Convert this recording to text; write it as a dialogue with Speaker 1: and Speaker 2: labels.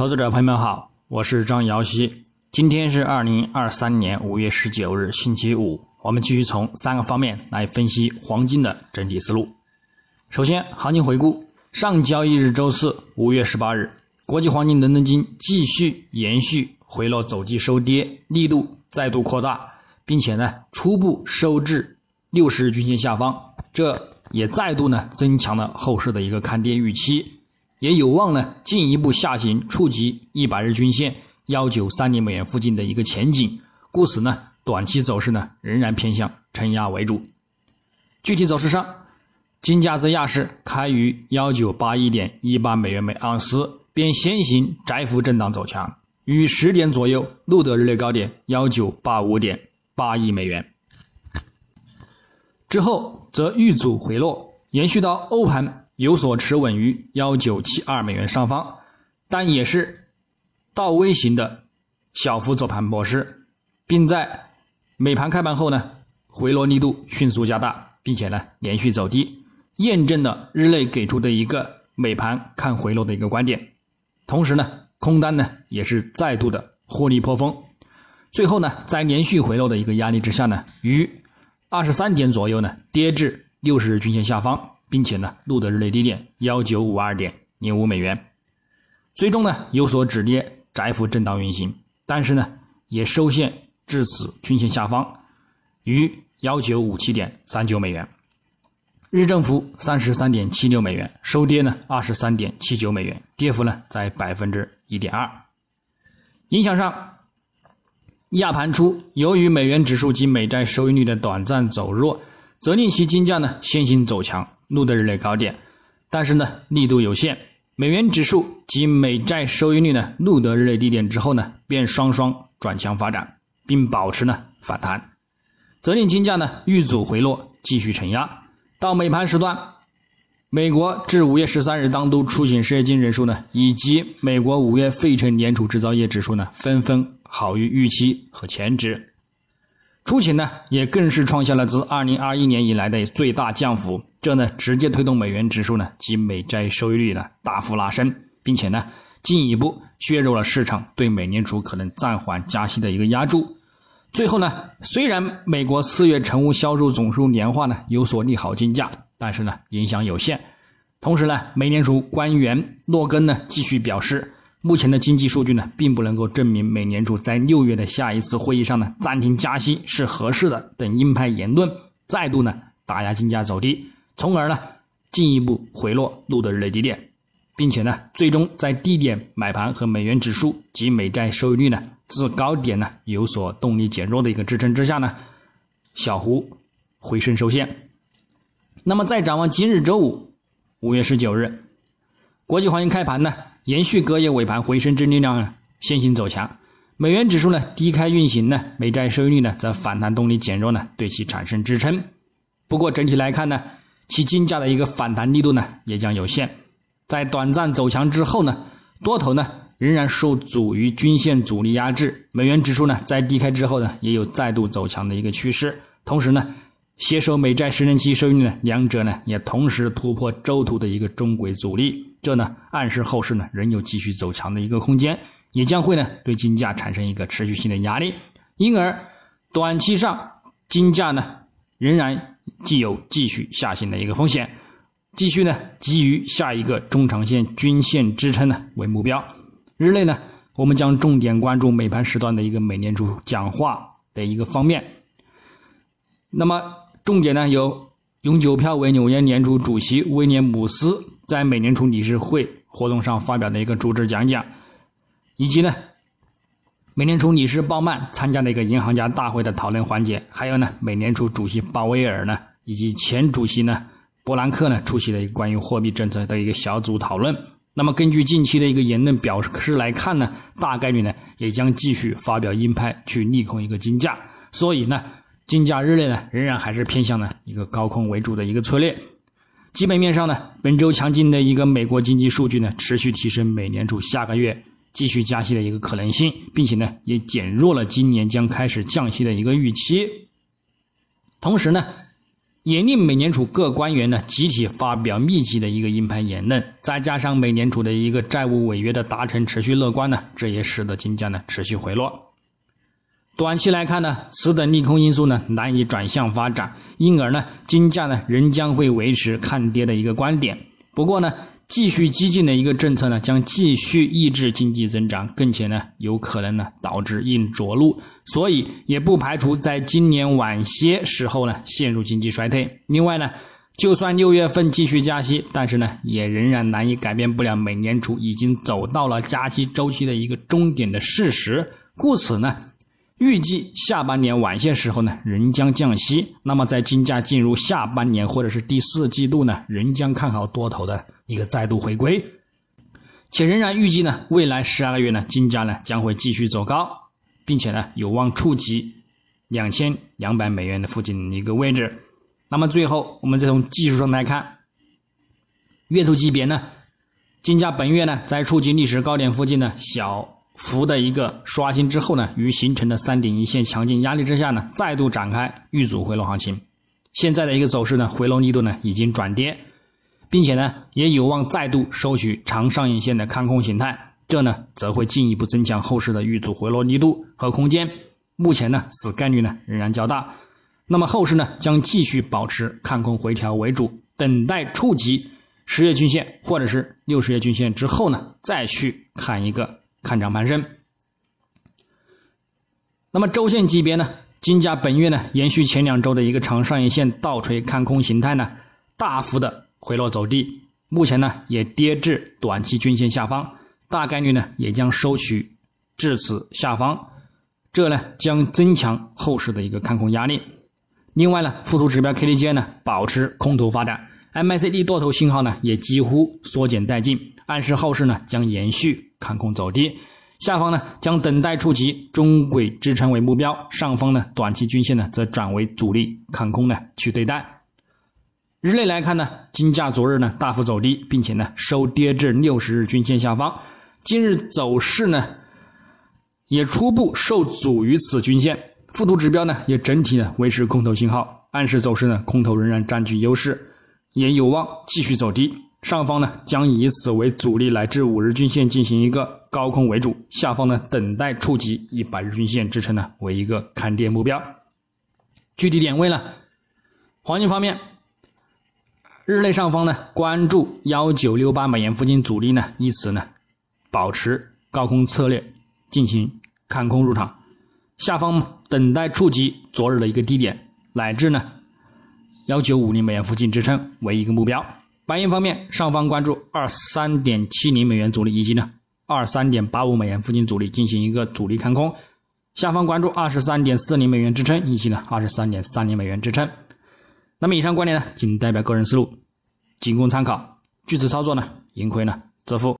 Speaker 1: 投资者朋友们好，我是张瑶希。今天是二零二三年五月十九日，星期五。我们继续从三个方面来分析黄金的整体思路。首先，行情回顾：上交易日周四五月十八日，国际黄金伦敦金继续延续回落走低收跌，力度再度扩大，并且呢初步收至六十日均线下方，这也再度呢增强了后市的一个看跌预期。也有望呢进一步下行，触及一百日均线幺九三零美元附近的一个前景，故此呢，短期走势呢仍然偏向承压为主。具体走势上，金价在亚市开于幺九八一点一八美元每盎司，便先行窄幅震荡走强，于十点左右录得日内高点幺九八五点八亿美元，之后则遇阻回落，延续到欧盘。有所持稳于幺九七二美元上方，但也是倒 V 型的小幅走盘模式，并在美盘开盘后呢，回落力度迅速加大，并且呢连续走低，验证了日内给出的一个美盘看回落的一个观点。同时呢，空单呢也是再度的获利颇丰，最后呢在连续回落的一个压力之下呢，于二十三点左右呢跌至六十日均线下方。并且呢，录得日内低点幺九五二点零五美元，最终呢有所止跌，窄幅震荡运行，但是呢也收线至此均线下方，于幺九五七点三九美元，日振幅三十三点七六美元，收跌呢二十三点七九美元，跌幅呢在百分之一点二。影响上，亚盘初由于美元指数及美债收益率的短暂走弱，则令其金价呢先行走强。录得日内高点，但是呢力度有限。美元指数及美债收益率呢录得日内低点之后呢，便双双转强发展，并保持呢反弹，责令金价呢遇阻回落，继续承压。到美盘时段，美国至五月十三日当都出行失业金人数呢，以及美国五月费城联储制造业指数呢，纷纷好于预期和前值。出勤呢，也更是创下了自二零二一年以来的最大降幅，这呢直接推动美元指数呢及美债收益率呢大幅拉升，并且呢进一步削弱了市场对美联储可能暂缓加息的一个压注。最后呢，虽然美国四月成屋销售总数年化呢有所利好金价，但是呢影响有限。同时呢，美联储官员诺根呢继续表示。目前的经济数据呢，并不能够证明美联储在六月的下一次会议上呢暂停加息是合适的等鹰派言论，再度呢打压金价走低，从而呢进一步回落录得日内低点，并且呢最终在低点买盘和美元指数及美债收益率呢自高点呢有所动力减弱的一个支撑之下呢，小幅回升收线。那么再展望今日周五五月十九日，国际黄金开盘呢？延续隔夜尾盘回升之力量，先行走强。美元指数呢低开运行呢，美债收益率呢则反弹动力减弱呢，对其产生支撑。不过整体来看呢，其金价的一个反弹力度呢也将有限。在短暂走强之后呢，多头呢仍然受阻于均线阻力压制。美元指数呢在低开之后呢，也有再度走强的一个趋势。同时呢，携手美债十年期收益率呢，两者呢也同时突破周图的一个中轨阻力。这呢暗示后市呢仍有继续走强的一个空间，也将会呢对金价产生一个持续性的压力，因而短期上金价呢仍然既有继续下行的一个风险，继续呢基于下一个中长线均线支撑呢为目标。日内呢我们将重点关注美盘时段的一个美联储讲话的一个方面，那么重点呢有永久票为纽约联储主席威廉姆斯。在美联储理事会活动上发表的一个主旨讲讲，以及呢，美联储理事鲍曼参加了一个银行家大会的讨论环节，还有呢，美联储主席鲍威尔呢，以及前主席呢，伯南克呢出席了一个关于货币政策的一个小组讨论。那么，根据近期的一个言论表示来看呢，大概率呢也将继续发表鹰派去利空一个金价，所以呢，金价日内呢仍然还是偏向呢一个高空为主的一个策略。基本面上呢，本周强劲的一个美国经济数据呢，持续提升美联储下个月继续加息的一个可能性，并且呢，也减弱了今年将开始降息的一个预期。同时呢，也令美联储各官员呢集体发表密集的一个鹰派言论，再加上美联储的一个债务违约的达成持续乐观呢，这也使得金价呢持续回落。短期来看呢，此等利空因素呢难以转向发展，因而呢金价呢仍将会维持看跌的一个观点。不过呢。继续激进的一个政策呢，将继续抑制经济增长，并且呢，有可能呢导致硬着陆，所以也不排除在今年晚些时候呢陷入经济衰退。另外呢，就算六月份继续加息，但是呢，也仍然难以改变不了美联储已经走到了加息周期的一个终点的事实。故此呢。预计下半年晚些时候呢，仍将降息。那么在金价进入下半年或者是第四季度呢，仍将看好多头的一个再度回归，且仍然预计呢，未来十二个月呢，金价呢将会继续走高，并且呢有望触及两千两百美元的附近的一个位置。那么最后，我们再从技术上来看，月度级别呢，金价本月呢在触及历史高点附近呢小。幅的一个刷新之后呢，于形成的三点一线强劲压力之下呢，再度展开遇阻回落行情。现在的一个走势呢，回落力度呢已经转跌，并且呢也有望再度收取长上影线的看空形态，这呢则会进一步增强后市的遇阻回落力度和空间。目前呢，此概率呢仍然较大。那么后市呢将继续保持看空回调为主，等待触及十月均线或者是六十月均线之后呢，再去看一个。看涨攀升。那么周线级别呢？金价本月呢延续前两周的一个长上影线倒锤看空形态呢，大幅的回落走低，目前呢也跌至短期均线下方，大概率呢也将收取至此下方，这呢将增强后市的一个看空压力。另外呢，附图指标 K D J 呢保持空头发展，M A C D 多头信号呢也几乎缩减殆尽，暗示后市呢将延续。看空走低，下方呢将等待触及中轨支撑为目标，上方呢短期均线呢则转为阻力，看空呢去对待。日内来看呢，金价昨日呢大幅走低，并且呢收跌至六十日均线下方，今日走势呢也初步受阻于此均线，附图指标呢也整体呢维持空头信号，暗示走势呢空头仍然占据优势，也有望继续走低。上方呢将以此为阻力，来至五日均线进行一个高空为主；下方呢等待触及一百日均线支撑呢为一个看跌目标。具体点位呢，黄金方面，日内上方呢关注幺九六八美元附近阻力呢，以此呢保持高空策略进行看空入场；下方等待触及昨日的一个低点，乃至呢幺九五零美元附近支撑为一个目标。白银方面，上方关注二三点七零美元阻力，以及呢二三点八五美元附近阻力进行一个阻力看空；下方关注二十三点四零美元支撑，以及呢二十三点三零美元支撑。那么以上观点呢，仅代表个人思路，仅供参考。据此操作呢，盈亏呢自负。